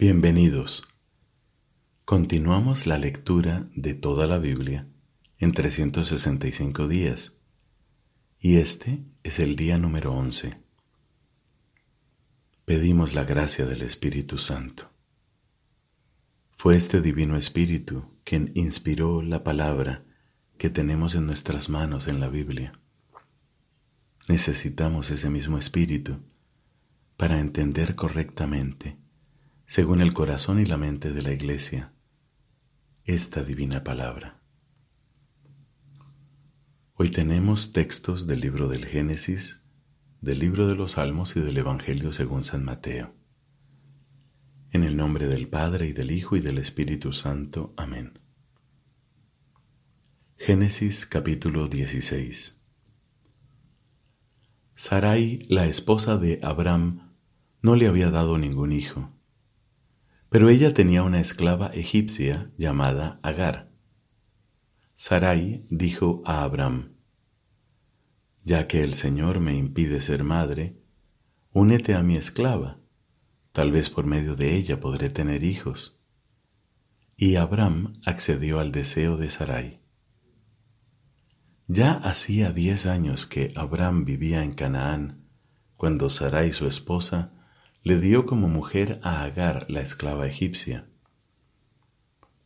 Bienvenidos. Continuamos la lectura de toda la Biblia en 365 días y este es el día número 11. Pedimos la gracia del Espíritu Santo. Fue este Divino Espíritu quien inspiró la palabra que tenemos en nuestras manos en la Biblia. Necesitamos ese mismo Espíritu para entender correctamente según el corazón y la mente de la Iglesia, esta divina palabra. Hoy tenemos textos del libro del Génesis, del libro de los Salmos y del Evangelio según San Mateo. En el nombre del Padre y del Hijo y del Espíritu Santo. Amén. Génesis capítulo 16 Sarai, la esposa de Abraham, no le había dado ningún hijo pero ella tenía una esclava egipcia llamada Agar. Sarai dijo a Abraham, Ya que el Señor me impide ser madre, únete a mi esclava, tal vez por medio de ella podré tener hijos. Y Abraham accedió al deseo de Sarai. Ya hacía diez años que Abraham vivía en Canaán, cuando Sarai su esposa le dio como mujer a Agar, la esclava egipcia.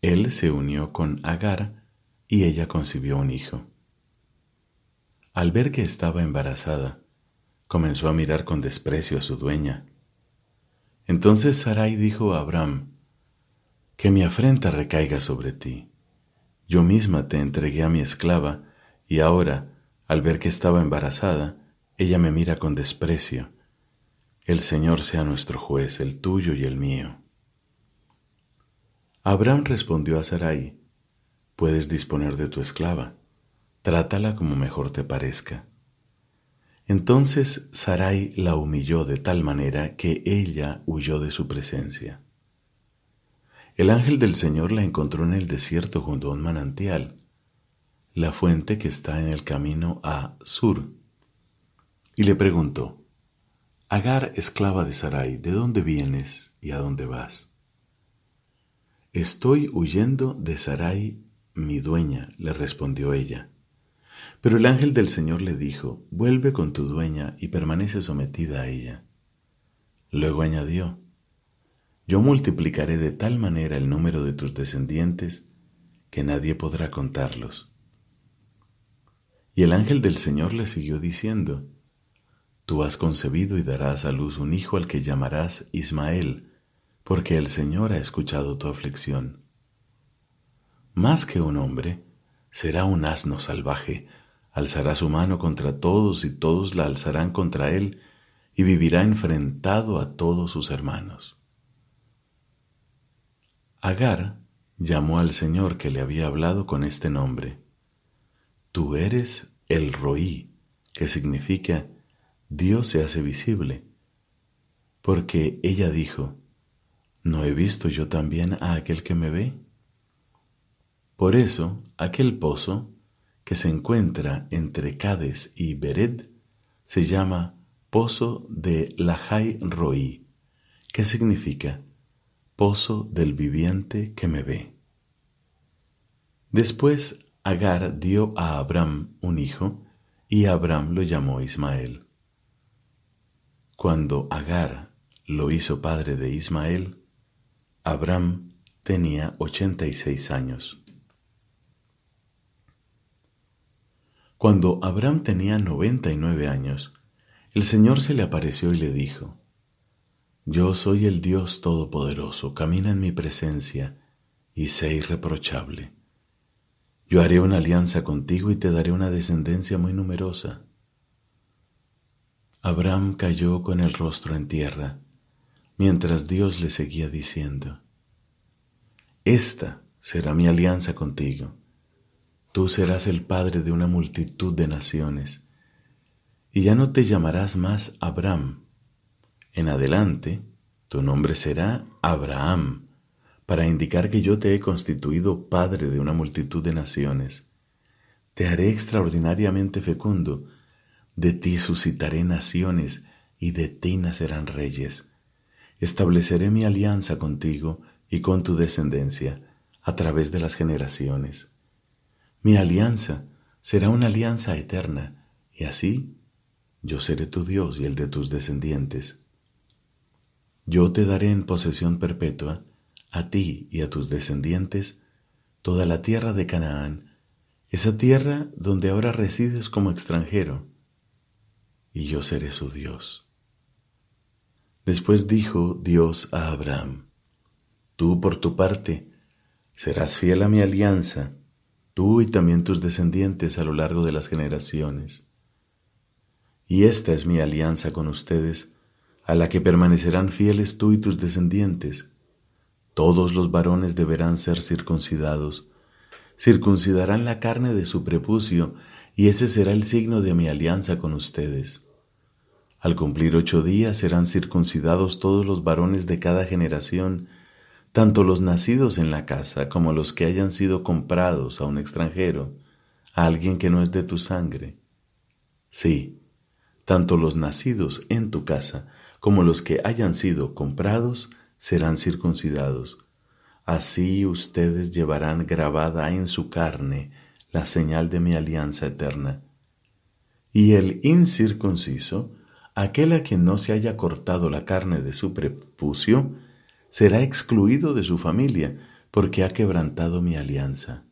Él se unió con Agar y ella concibió un hijo. Al ver que estaba embarazada, comenzó a mirar con desprecio a su dueña. Entonces Sarai dijo a Abraham, Que mi afrenta recaiga sobre ti. Yo misma te entregué a mi esclava, y ahora, al ver que estaba embarazada, ella me mira con desprecio. El Señor sea nuestro juez, el tuyo y el mío. Abraham respondió a Sarai, puedes disponer de tu esclava, trátala como mejor te parezca. Entonces Sarai la humilló de tal manera que ella huyó de su presencia. El ángel del Señor la encontró en el desierto junto a un manantial, la fuente que está en el camino a Sur, y le preguntó, Agar, esclava de Sarai, ¿de dónde vienes y a dónde vas? Estoy huyendo de Sarai, mi dueña, le respondió ella. Pero el ángel del Señor le dijo, vuelve con tu dueña y permanece sometida a ella. Luego añadió, yo multiplicaré de tal manera el número de tus descendientes que nadie podrá contarlos. Y el ángel del Señor le siguió diciendo, Tú has concebido y darás a luz un hijo al que llamarás Ismael, porque el Señor ha escuchado tu aflicción. Más que un hombre, será un asno salvaje, alzará su mano contra todos y todos la alzarán contra él, y vivirá enfrentado a todos sus hermanos. Agar llamó al Señor que le había hablado con este nombre. Tú eres el Roí, que significa Dios se hace visible, porque ella dijo, ¿no he visto yo también a aquel que me ve? Por eso, aquel pozo que se encuentra entre Cades y Bered se llama Pozo de Lahai Roí, que significa Pozo del viviente que me ve. Después Agar dio a Abraham un hijo y Abraham lo llamó Ismael. Cuando Agar lo hizo padre de Ismael, Abraham tenía ochenta y seis años. Cuando Abraham tenía noventa y nueve años, el Señor se le apareció y le dijo, Yo soy el Dios Todopoderoso, camina en mi presencia y sé irreprochable. Yo haré una alianza contigo y te daré una descendencia muy numerosa Abraham cayó con el rostro en tierra, mientras Dios le seguía diciendo, Esta será mi alianza contigo. Tú serás el padre de una multitud de naciones, y ya no te llamarás más Abraham. En adelante, tu nombre será Abraham, para indicar que yo te he constituido padre de una multitud de naciones. Te haré extraordinariamente fecundo, de ti suscitaré naciones y de ti nacerán reyes, estableceré mi alianza contigo y con tu descendencia a través de las generaciones. Mi alianza será una alianza eterna, y así yo seré tu Dios y el de tus descendientes. Yo te daré en posesión perpetua, a ti y a tus descendientes, toda la tierra de Canaán, esa tierra donde ahora resides como extranjero, y yo seré su Dios. Después dijo Dios a Abraham, Tú por tu parte serás fiel a mi alianza, tú y también tus descendientes a lo largo de las generaciones. Y esta es mi alianza con ustedes, a la que permanecerán fieles tú y tus descendientes. Todos los varones deberán ser circuncidados, circuncidarán la carne de su prepucio, y ese será el signo de mi alianza con ustedes. Al cumplir ocho días serán circuncidados todos los varones de cada generación, tanto los nacidos en la casa como los que hayan sido comprados a un extranjero, a alguien que no es de tu sangre. Sí, tanto los nacidos en tu casa como los que hayan sido comprados serán circuncidados. Así ustedes llevarán grabada en su carne la señal de mi alianza eterna. Y el incircunciso, aquel a quien no se haya cortado la carne de su prepucio, será excluido de su familia, porque ha quebrantado mi alianza.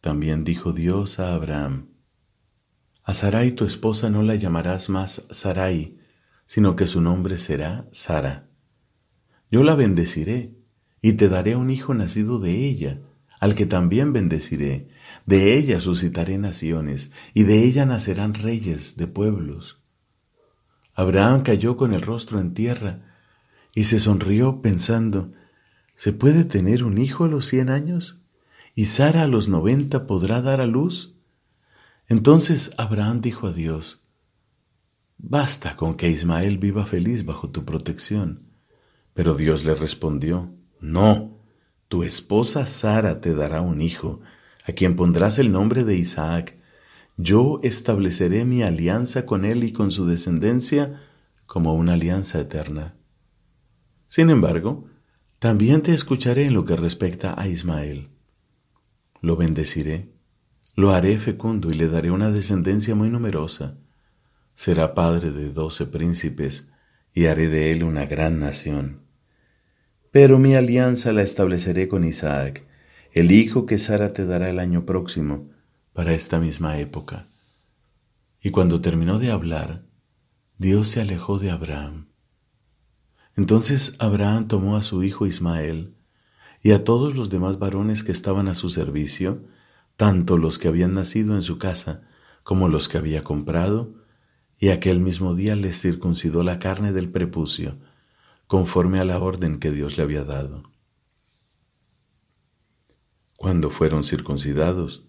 También dijo Dios a Abraham, A Sarai tu esposa no la llamarás más Sarai, sino que su nombre será Sara. Yo la bendeciré, y te daré un hijo nacido de ella, al que también bendeciré. De ella suscitaré naciones, y de ella nacerán reyes de pueblos. Abraham cayó con el rostro en tierra, y se sonrió pensando, ¿se puede tener un hijo a los cien años? ¿Y Sara a los noventa podrá dar a luz? Entonces Abraham dijo a Dios, Basta con que Ismael viva feliz bajo tu protección. Pero Dios le respondió, No, tu esposa Sara te dará un hijo, a quien pondrás el nombre de Isaac. Yo estableceré mi alianza con él y con su descendencia como una alianza eterna. Sin embargo, también te escucharé en lo que respecta a Ismael. Lo bendeciré, lo haré fecundo y le daré una descendencia muy numerosa. Será padre de doce príncipes y haré de él una gran nación. Pero mi alianza la estableceré con Isaac, el hijo que Sara te dará el año próximo, para esta misma época. Y cuando terminó de hablar, Dios se alejó de Abraham entonces Abraham tomó a su hijo Ismael y a todos los demás varones que estaban a su servicio, tanto los que habían nacido en su casa como los que había comprado, y aquel mismo día les circuncidó la carne del prepucio, conforme a la orden que Dios le había dado. Cuando fueron circuncidados,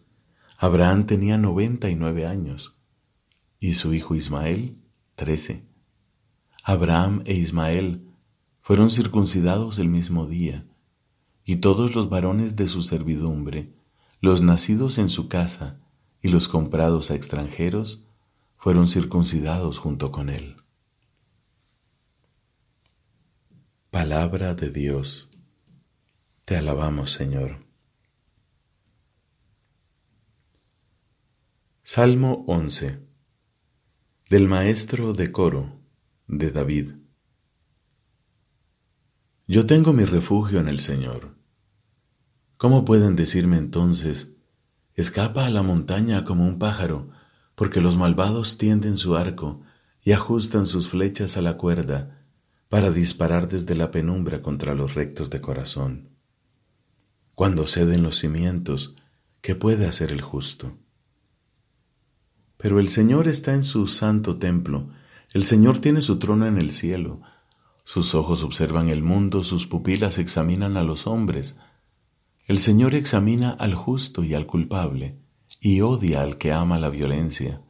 Abraham tenía noventa y nueve años, y su hijo Ismael trece. Abraham e Ismael fueron circuncidados el mismo día, y todos los varones de su servidumbre, los nacidos en su casa y los comprados a extranjeros, fueron circuncidados junto con él. Palabra de Dios. Te alabamos, Señor. Salmo 11 del maestro de coro de David. Yo tengo mi refugio en el Señor. ¿Cómo pueden decirme entonces, escapa a la montaña como un pájaro, porque los malvados tienden su arco y ajustan sus flechas a la cuerda para disparar desde la penumbra contra los rectos de corazón? Cuando ceden los cimientos, ¿qué puede hacer el justo? Pero el Señor está en su santo templo, el Señor tiene su trono en el cielo, sus ojos observan el mundo, sus pupilas examinan a los hombres. El Señor examina al justo y al culpable, y odia al que ama la violencia.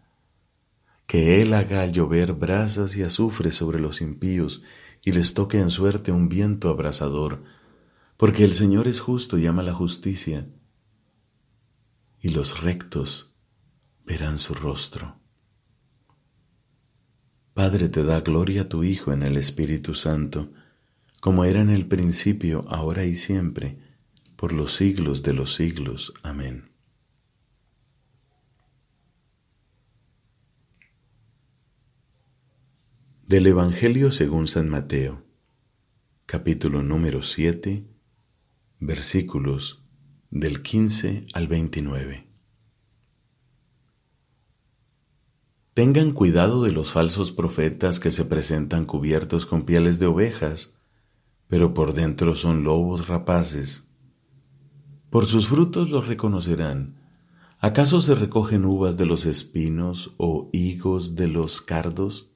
Que Él haga llover brasas y azufre sobre los impíos, y les toque en suerte un viento abrasador, porque el Señor es justo y ama la justicia, y los rectos verán su rostro. Padre, te da gloria a tu Hijo en el Espíritu Santo, como era en el principio, ahora y siempre, por los siglos de los siglos. Amén. Del Evangelio según San Mateo, capítulo número 7, versículos del 15 al 29. Tengan cuidado de los falsos profetas que se presentan cubiertos con pieles de ovejas, pero por dentro son lobos rapaces. Por sus frutos los reconocerán. ¿Acaso se recogen uvas de los espinos o higos de los cardos?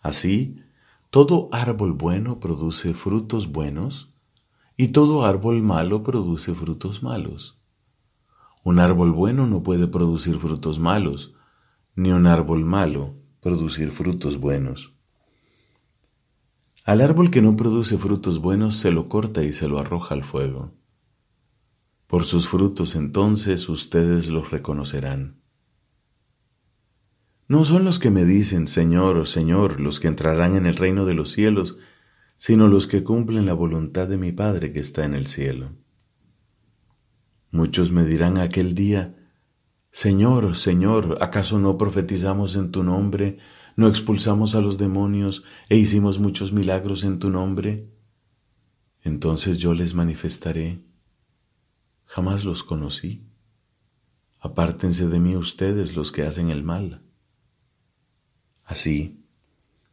Así, todo árbol bueno produce frutos buenos, y todo árbol malo produce frutos malos. Un árbol bueno no puede producir frutos malos, ni un árbol malo producir frutos buenos. Al árbol que no produce frutos buenos se lo corta y se lo arroja al fuego. Por sus frutos entonces ustedes los reconocerán. No son los que me dicen, Señor, Señor, los que entrarán en el reino de los cielos, sino los que cumplen la voluntad de mi Padre que está en el cielo. Muchos me dirán aquel día, Señor, Señor, ¿acaso no profetizamos en tu nombre, no expulsamos a los demonios e hicimos muchos milagros en tu nombre? Entonces yo les manifestaré, jamás los conocí. Apártense de mí ustedes los que hacen el mal. Así,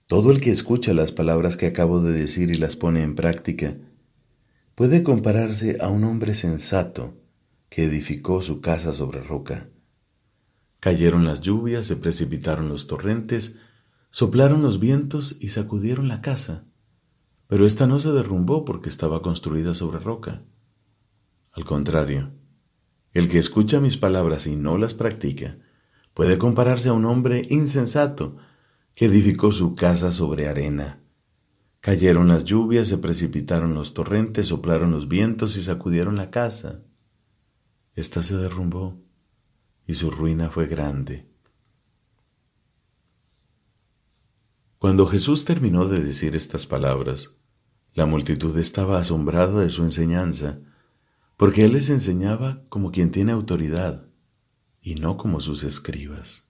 todo el que escucha las palabras que acabo de decir y las pone en práctica, puede compararse a un hombre sensato que edificó su casa sobre roca. Cayeron las lluvias, se precipitaron los torrentes, soplaron los vientos y sacudieron la casa, pero ésta no se derrumbó porque estaba construida sobre roca. Al contrario, el que escucha mis palabras y no las practica, puede compararse a un hombre insensato que edificó su casa sobre arena. Cayeron las lluvias, se precipitaron los torrentes, soplaron los vientos y sacudieron la casa. Esta se derrumbó y su ruina fue grande. Cuando Jesús terminó de decir estas palabras, la multitud estaba asombrada de su enseñanza, porque Él les enseñaba como quien tiene autoridad y no como sus escribas.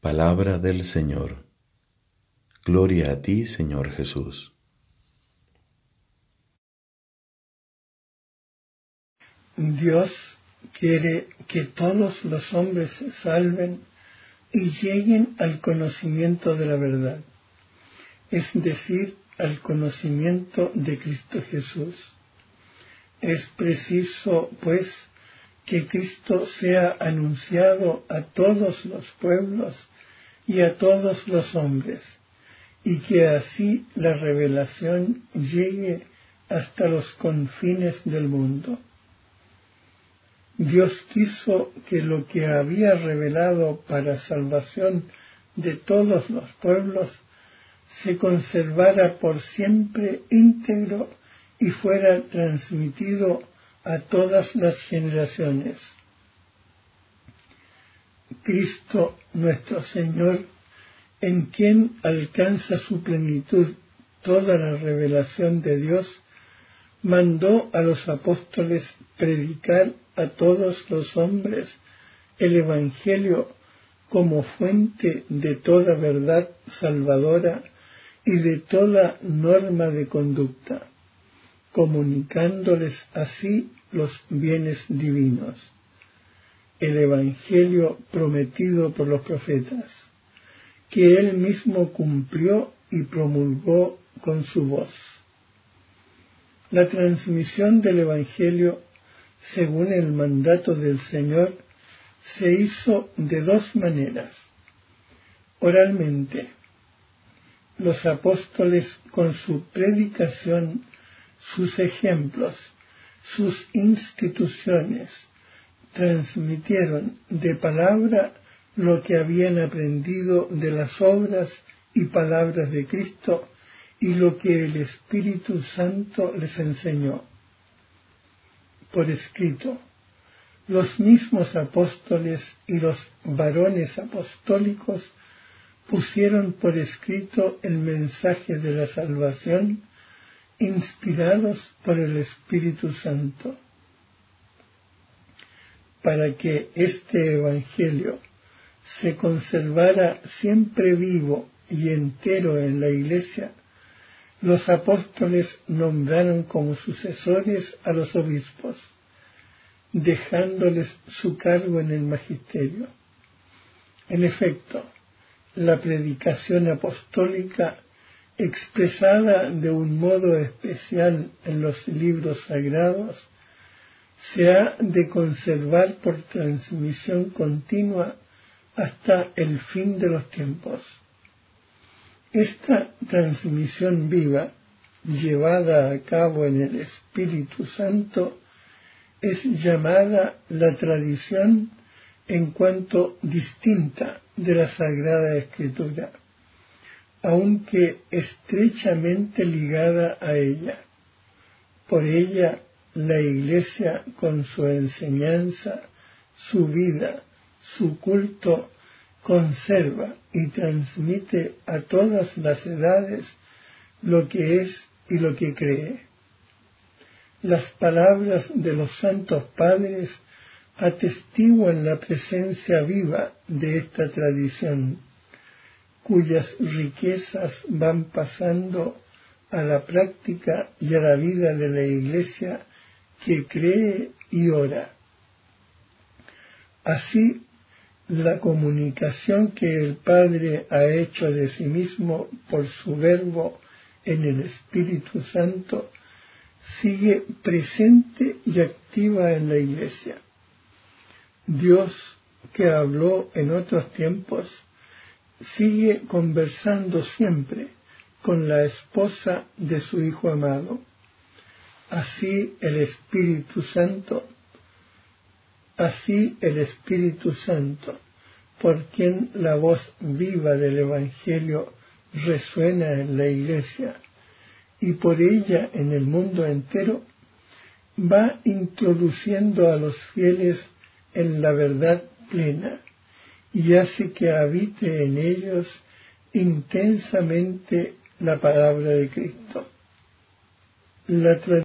Palabra del Señor. Gloria a ti, Señor Jesús. Dios quiere que todos los hombres se salven y lleguen al conocimiento de la verdad, es decir, al conocimiento de Cristo Jesús. Es preciso, pues, que Cristo sea anunciado a todos los pueblos y a todos los hombres, y que así la revelación llegue hasta los confines del mundo. Dios quiso que lo que había revelado para salvación de todos los pueblos se conservara por siempre íntegro y fuera transmitido a todas las generaciones. Cristo nuestro Señor, en quien alcanza su plenitud toda la revelación de Dios, mandó a los apóstoles predicar a todos los hombres el Evangelio como fuente de toda verdad salvadora y de toda norma de conducta, comunicándoles así los bienes divinos. El Evangelio prometido por los profetas, que él mismo cumplió y promulgó con su voz. La transmisión del Evangelio según el mandato del Señor, se hizo de dos maneras. Oralmente, los apóstoles con su predicación, sus ejemplos, sus instituciones, transmitieron de palabra lo que habían aprendido de las obras y palabras de Cristo y lo que el Espíritu Santo les enseñó por escrito, los mismos apóstoles y los varones apostólicos pusieron por escrito el mensaje de la salvación inspirados por el Espíritu Santo, para que este Evangelio se conservara siempre vivo y entero en la Iglesia, los apóstoles nombraron como sucesores a los obispos, dejándoles su cargo en el magisterio. En efecto, la predicación apostólica expresada de un modo especial en los libros sagrados se ha de conservar por transmisión continua hasta el fin de los tiempos. Esta transmisión viva, llevada a cabo en el Espíritu Santo, es llamada la tradición en cuanto distinta de la Sagrada Escritura, aunque estrechamente ligada a ella. Por ella la Iglesia con su enseñanza, su vida, su culto, conserva y transmite a todas las edades lo que es y lo que cree. Las palabras de los santos padres atestiguan la presencia viva de esta tradición, cuyas riquezas van pasando a la práctica y a la vida de la Iglesia que cree y ora. Así la comunicación que el Padre ha hecho de sí mismo por su verbo en el Espíritu Santo sigue presente y activa en la Iglesia. Dios, que habló en otros tiempos, sigue conversando siempre con la esposa de su Hijo amado. Así el Espíritu Santo Así el Espíritu Santo, por quien la voz viva del Evangelio resuena en la Iglesia y por ella en el mundo entero, va introduciendo a los fieles en la verdad plena y hace que habite en ellos intensamente la palabra de Cristo. La